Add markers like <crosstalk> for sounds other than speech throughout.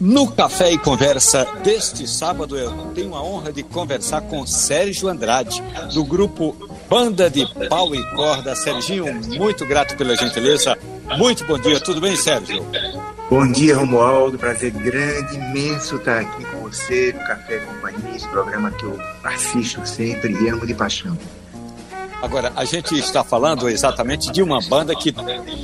No Café e Conversa deste sábado, eu tenho a honra de conversar com Sérgio Andrade, do grupo Banda de Pau e Corda. Serginho, muito grato pela gentileza. Muito bom dia, tudo bem, Sérgio? Bom dia, Romualdo. Prazer grande, imenso estar aqui com você no Café e Companhia, esse programa que eu assisto sempre e amo de paixão. Agora, a gente está falando exatamente de uma banda que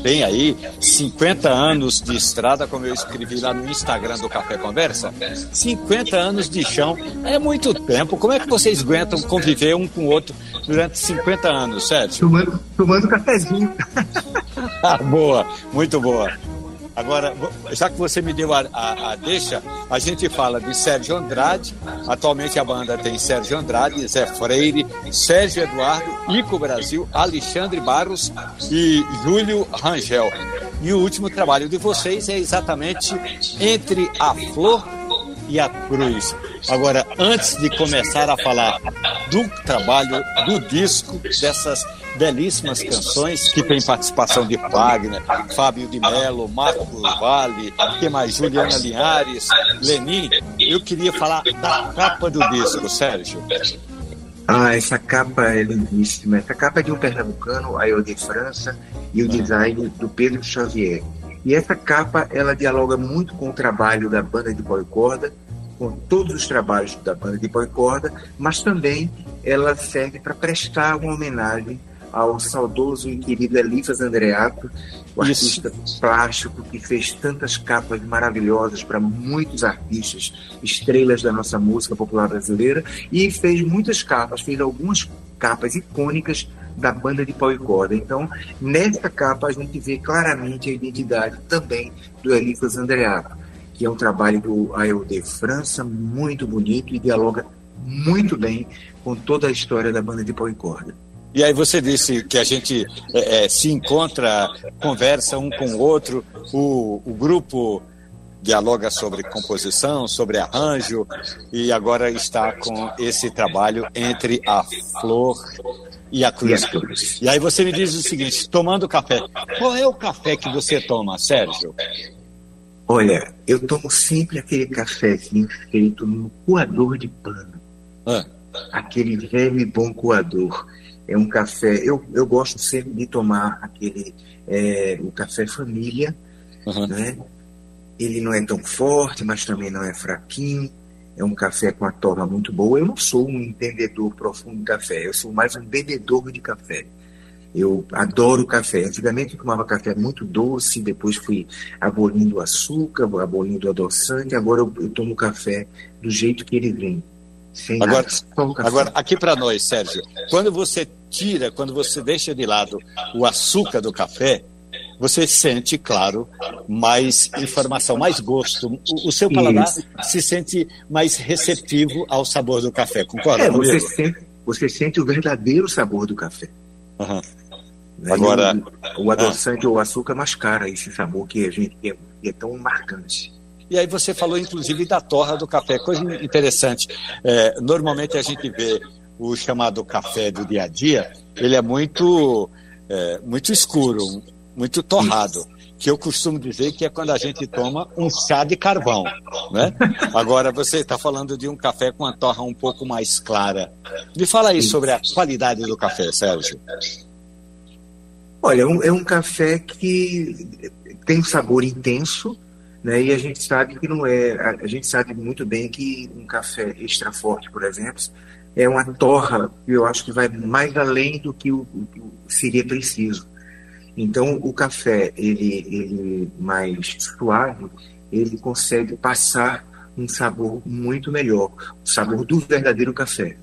tem aí 50 anos de estrada, como eu escrevi lá no Instagram do Café Conversa. 50 anos de chão é muito tempo. Como é que vocês aguentam conviver um com o outro durante 50 anos, Sérgio? Tomando, tomando cafezinho. <laughs> ah, boa, muito boa. Agora, já que você me deu a, a, a, deixa, a gente fala de Sérgio Andrade. Atualmente a banda tem Sérgio Andrade, Zé Freire, Sérgio Eduardo, Ico Brasil, Alexandre Barros e Júlio Rangel. E o último trabalho de vocês é exatamente Entre a Flor e a Cruz. Agora, antes de começar a falar do trabalho, do disco, dessas belíssimas canções que tem participação de Wagner, Fábio de Mello, Marco Vale, que mais Juliana Linhares, Lenin. Eu queria falar da capa do disco, Sérgio. Ah, essa capa é lindíssima. Essa capa é de um pernambucano, Ayo de França, e o design do Pedro Xavier. E essa capa, ela dialoga muito com o trabalho da banda de pó corda, com todos os trabalhos da banda de pó corda, mas também ela serve para prestar uma homenagem ao saudoso e querido Elifas Andreato, o Isso. artista plástico que fez tantas capas maravilhosas para muitos artistas, estrelas da nossa música popular brasileira, e fez muitas capas, fez algumas capas icônicas da banda de pau e corda. Então, nessa capa a gente vê claramente a identidade também do Elifas Andreato, que é um trabalho do AEOD França, muito bonito e dialoga muito bem com toda a história da banda de pau e corda. E aí você disse que a gente é, é, se encontra, conversa um com o outro, o, o grupo dialoga sobre composição, sobre arranjo, e agora está com esse trabalho entre a flor e a cruz. E aí você me diz o seguinte, tomando café, qual é o café que você toma, Sérgio? Olha, eu tomo sempre aquele cafezinho feito no coador de pano. Ah. Aquele velho e bom coador é um café. Eu, eu gosto sempre de tomar aquele é, o café família, uhum. né? Ele não é tão forte, mas também não é fraquinho. É um café com a torra muito boa. Eu não sou um entendedor profundo de café, eu sou mais um bebedor de café. Eu adoro café. Antigamente eu tomava café muito doce, depois fui abolindo o açúcar, abolindo o adoçante. Agora eu, eu tomo café do jeito que ele vem. Agora, agora aqui para nós, Sérgio, quando você tira, quando você deixa de lado o açúcar do café, você sente, claro, mais informação, mais gosto. O, o seu paladar Isso. se sente mais receptivo ao sabor do café, concorda? É, você sente, você sente o verdadeiro sabor do café. Uhum. Agora, o, o adoçante ah. ou o açúcar mascara esse sabor que a gente é, é tão marcante. E aí você falou, inclusive, da torra do café, coisa interessante. É, normalmente a gente vê o chamado café do dia a dia, ele é muito, é, muito escuro, muito torrado. Que eu costumo dizer que é quando a gente toma um chá de carvão, né? Agora você está falando de um café com a torra um pouco mais clara. Me fala aí sobre a qualidade do café, Sérgio. Olha, é um, é um café que tem um sabor intenso, né? E a gente sabe que não é. A, gente sabe muito bem que um café extra forte, por exemplo, é uma torra eu acho que vai mais além do que o, o seria preciso. Então, o café, ele, ele mais suave, ele consegue passar um sabor muito melhor, o sabor do verdadeiro café.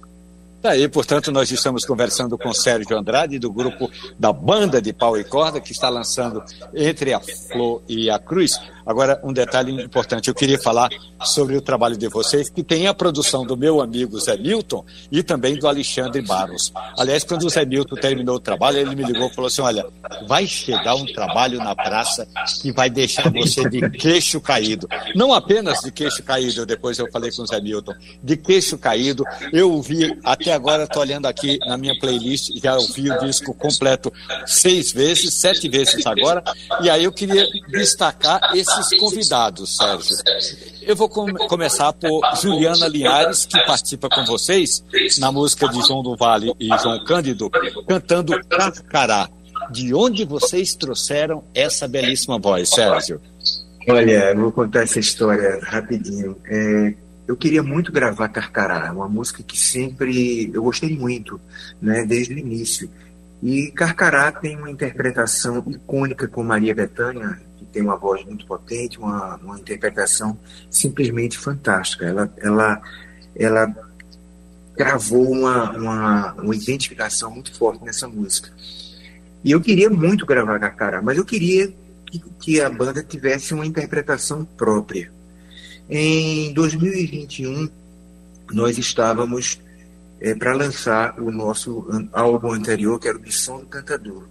Tá aí, portanto, nós estamos conversando com Sérgio Andrade, do grupo da Banda de Pau e Corda, que está lançando Entre a Flor e a Cruz. Agora, um detalhe importante, eu queria falar sobre o trabalho de vocês, que tem a produção do meu amigo Zé Milton e também do Alexandre Barros. Aliás, quando o Zé Milton terminou o trabalho, ele me ligou e falou assim: olha, vai chegar um trabalho na praça que vai deixar você de queixo caído. Não apenas de queixo caído, depois eu falei com o Zé Milton, de queixo caído. Eu vi até agora estou olhando aqui na minha playlist, já ouvi o disco completo seis vezes, sete vezes agora, e aí eu queria destacar esses convidados, Sérgio. Eu vou com começar por Juliana Linhares, que participa com vocês na música de João do Vale e João Cândido, cantando Carcará. De onde vocês trouxeram essa belíssima voz, Sérgio? Olha, vou contar essa história rapidinho. É, eu queria muito gravar Carcará, uma música que sempre eu gostei muito, né, desde o início. E Carcará tem uma interpretação icônica com Maria Bethânia, que tem uma voz muito potente, uma, uma interpretação simplesmente fantástica. Ela, ela, ela gravou uma, uma, uma identificação muito forte nessa música. E eu queria muito gravar Carcará, mas eu queria que, que a banda tivesse uma interpretação própria. Em 2021, nós estávamos é, para lançar o nosso álbum anterior, que era o Missão do Cantador.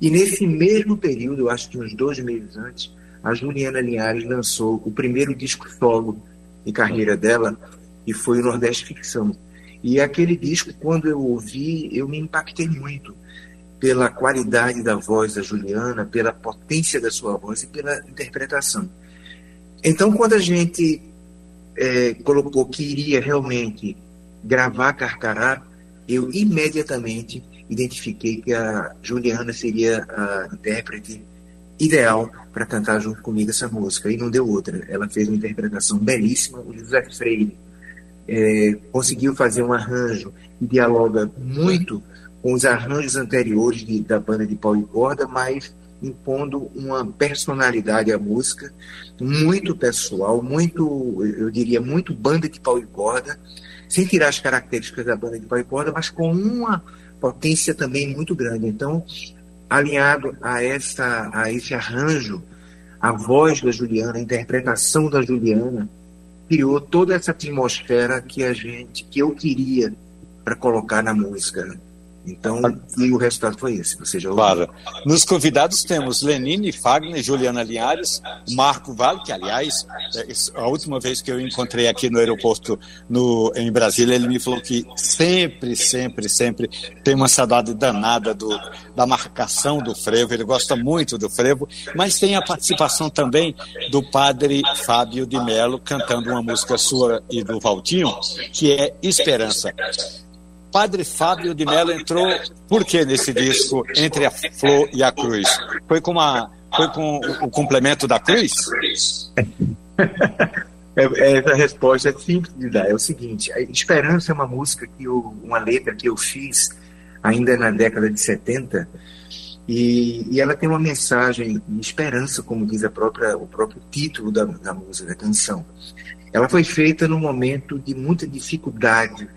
E nesse mesmo período, eu acho que uns dois meses antes, a Juliana Linhares lançou o primeiro disco solo em carreira dela, que foi o Nordeste Ficção. E aquele disco, quando eu ouvi, eu me impactei muito pela qualidade da voz da Juliana, pela potência da sua voz e pela interpretação. Então, quando a gente é, colocou que iria realmente gravar Carcará, eu imediatamente identifiquei que a Juliana seria a intérprete ideal para cantar junto comigo essa música, e não deu outra. Ela fez uma interpretação belíssima. O José Freire é, conseguiu fazer um arranjo que dialoga muito com os arranjos anteriores de, da banda de pau e corda, mas impondo uma personalidade à música muito pessoal, muito, eu diria, muito banda de pau e corda, sem tirar as características da banda de pau e corda, mas com uma potência também muito grande. Então, alinhado a essa a esse arranjo, a voz da Juliana, a interpretação da Juliana criou toda essa atmosfera que a gente, que eu queria para colocar na música. Então, e o resultado foi esse. Você já Claro. Nos convidados temos Lenine, Fagner, Juliana Linhares, Marco Vale, que, aliás, é, a última vez que eu encontrei aqui no aeroporto no, em Brasília, ele me falou que sempre, sempre, sempre tem uma saudade danada do, da marcação do frevo. Ele gosta muito do frevo, mas tem a participação também do padre Fábio de Mello cantando uma música sua e do Valtinho, que é Esperança. Padre Fábio de Mello entrou por que nesse disco Entre a Flor e a Cruz? Foi com, uma, foi com o complemento da cruz? É, é, essa resposta é simples de dar. É o seguinte: Esperança é uma música que eu, uma letra que eu fiz ainda na década de 70 e, e ela tem uma mensagem de esperança, como diz a própria, o próprio título da, da música, da canção. Ela foi feita num momento de muita dificuldade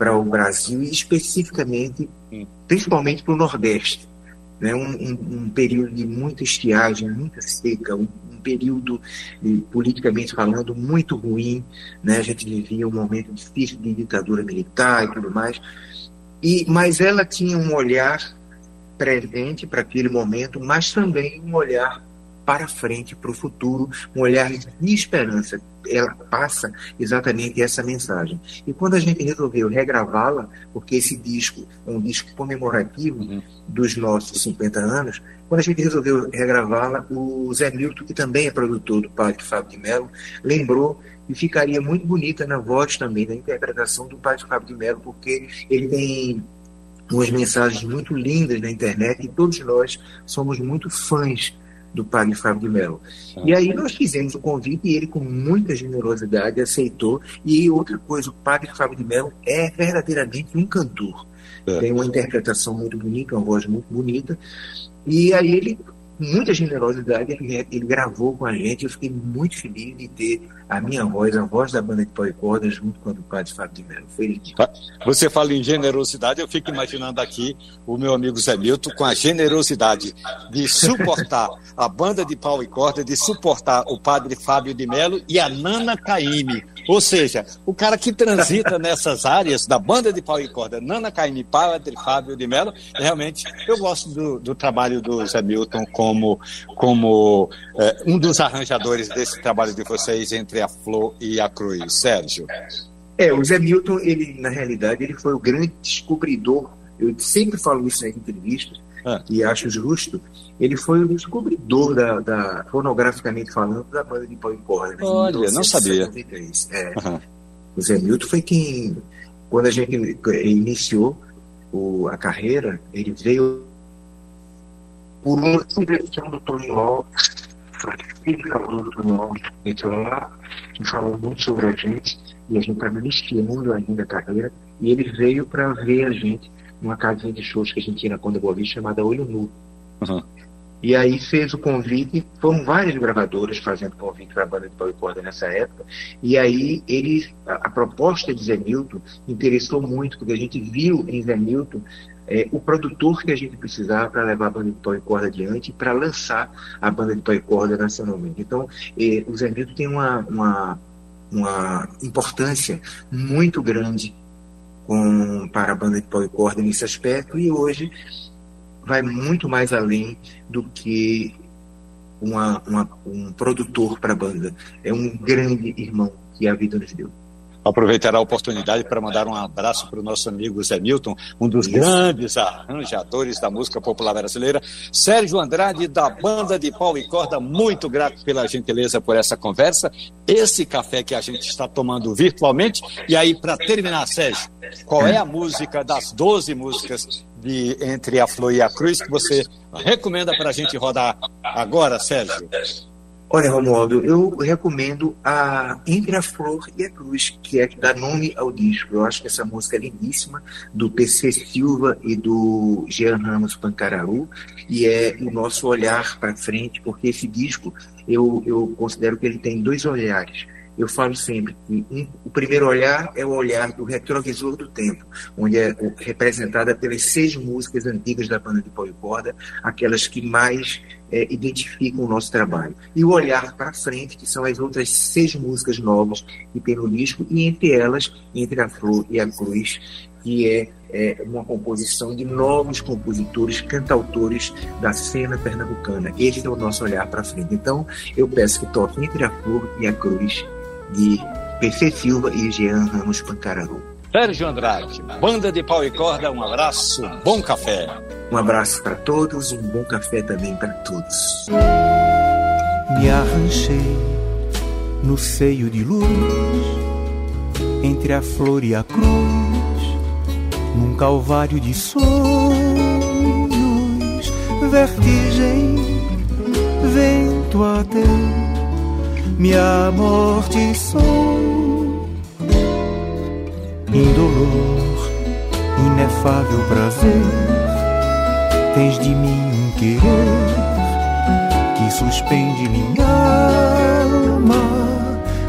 para o Brasil e especificamente, principalmente para o Nordeste. Né? Um, um, um, período de muita estiagem, muita seca, um, um período, politicamente falando, muito ruim. Né? A gente vivia um momento difícil de ditadura militar e tudo mais. E, mas ela tinha um olhar presente para aquele momento, mas também um olhar para frente, para o futuro, um olhar de esperança. Ela passa exatamente essa mensagem. E quando a gente resolveu regravá-la, porque esse disco é um disco comemorativo uhum. dos nossos 50 anos, quando a gente resolveu regravá-la, o Zé Milton, que também é produtor do Padre Fábio de Mello, lembrou que ficaria muito bonita na voz também, na interpretação do Padre Fábio de Mello, porque ele tem umas mensagens muito lindas na internet e todos nós somos muito fãs do padre Fábio de Mello. Ah. E aí nós fizemos o convite e ele, com muita generosidade, aceitou. E outra coisa, o padre Fábio de Mello é verdadeiramente um cantor. É. Tem uma interpretação muito bonita, uma voz muito bonita. E aí ele muita generosidade, ele, gravou com a gente. Eu fiquei muito feliz de ter a minha voz, a voz da banda de pau e corda, junto com a do padre Fábio de Mello. Foi Você fala em generosidade, eu fico imaginando aqui o meu amigo Zé Milton com a generosidade de suportar a banda de pau e corda, de suportar o padre Fábio de Mello e a Nana Caime. Ou seja, o cara que transita nessas áreas da banda de pau e corda, Nana Caime, padre Fábio de Mello, realmente eu gosto do, do trabalho do Zé Milton com como, como é, um dos arranjadores desse trabalho de vocês entre a Flor e a Cruz. Sérgio. É, o Zé Milton, ele, na realidade, ele foi o grande descobridor, eu sempre falo isso nas entrevistas, ah. e acho justo, ele foi o descobridor da, da fonograficamente falando, da banda de pau e corda. Né? Olha, não sabia. É. Uhum. O Zé Milton foi quem, quando a gente iniciou o, a carreira, ele veio por uma sugestão do Tony Lopes, filho do Tony Lopes, entrou lá e falou muito sobre a gente, e a gente estava iniciando ainda a carreira, e ele veio para ver a gente numa casinha de shows que a gente tinha na Conda Boa Vista chamada Olho Nu. Uhum. E aí fez o convite, foram vários gravadores fazendo convite para a banda de pau e corda nessa época, e aí ele, a, a, proposta de Zé Milton interessou muito, porque a gente viu em Zé Milton é, o produtor que a gente precisava para levar a banda de pau e corda adiante, para lançar a banda de pau e corda nacionalmente. Então, é, o Zé Milton tem uma, uma, uma importância muito grande com, para a banda de pau e corda nesse aspecto, e hoje vai muito mais além do que uma, uma, um produtor para a banda. É um grande irmão que a vida nos deu. Aproveitar a oportunidade para mandar um abraço para o nosso amigo Zé Milton, um dos grandes arranjadores da música popular brasileira. Sérgio Andrade, da banda de pau e corda, muito grato pela gentileza por essa conversa. Esse café que a gente está tomando virtualmente. E aí, para terminar, Sérgio, qual é a música das 12 músicas de Entre a Flor e a Cruz que você recomenda para a gente rodar agora, Sérgio? Olha, Romualdo, eu recomendo a Entre a Flor e a Cruz, que é que dá nome ao disco. Eu acho que essa música é lindíssima, do PC Silva e do Jean Ramos Pancararu, e é o nosso olhar para frente, porque esse disco eu, eu considero que ele tem dois olhares eu falo sempre que um, o primeiro olhar é o olhar do retrovisor do tempo, onde é representada pelas seis músicas antigas da banda de pau corda, aquelas que mais é, identificam o nosso trabalho. E o olhar para frente, que são as outras seis músicas novas que tem no disco, e entre elas, Entre a Flor e a Cruz, que é, é, uma composição de novos compositores, cantautores da cena pernambucana. Esse é o nosso olhar para frente. Então, eu peço que toque Entre a Flor e a Cruz, de PC Silva e Jean Ramos Pancararu. Sérgio Andrade, banda de pau e corda, um abraço, bom café. Um abraço para todos, um bom café também para todos. Me arranchei no seio de luz, entre a flor e a cruz, num calvário de sonhos, vertigem, vento até minha morte sou. Indolor, inefável prazer, tens de mim um querer que suspende minha alma.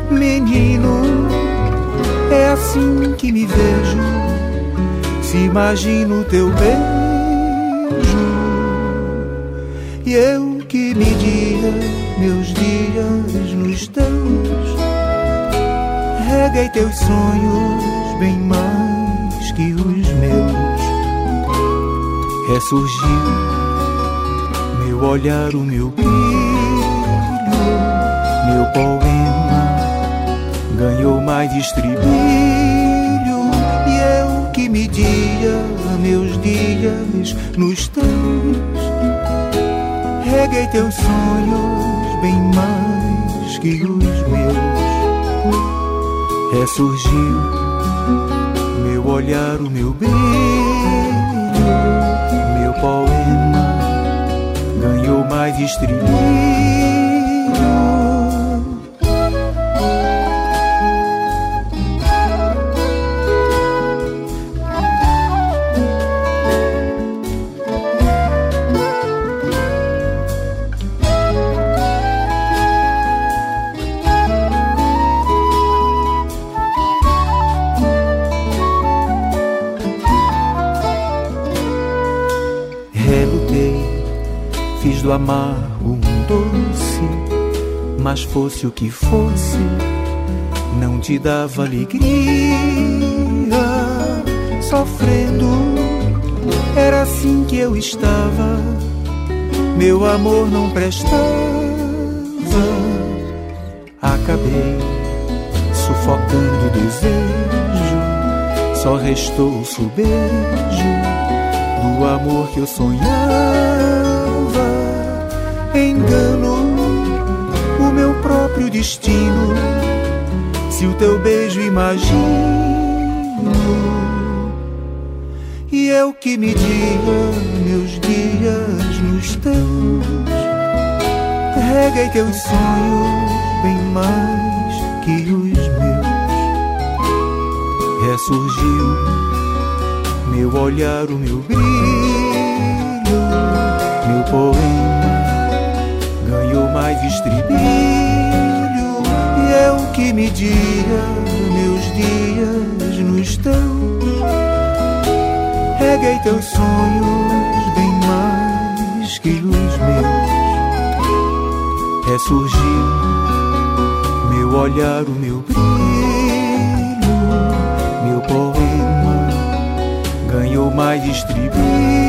Menino, é assim que me vejo, se imagino teu beijo. E eu que media meus dias nos teus. Reguei teus sonhos bem mais que os meus. Ressurgiu meu olhar, o meu brilho, meu poema ganhou mais estribilho. E eu que media meus dias nos teus Reguei teus sonhos bem mais que os meus. Ressurgiu meu olhar, o meu brilho, meu poema ganhou mais do amargo um doce, mas fosse o que fosse, não te dava alegria. Sofrendo, era assim que eu estava, meu amor não prestava. Acabei sufocando o desejo Só restou o beijo do amor que eu sonhava. Engano o meu próprio destino. Se o teu beijo imagino, e eu que me diga meus dias nos teus, reguei teus sonhos bem mais que os meus. Ressurgiu meu olhar, o meu brilho, meu poema mais estribilho. E eu que media meus dias nos teus, reguei teus sonhos bem mais que os meus. Ressurgiu meu olhar, o meu brilho, meu poema ganhou mais estribilho.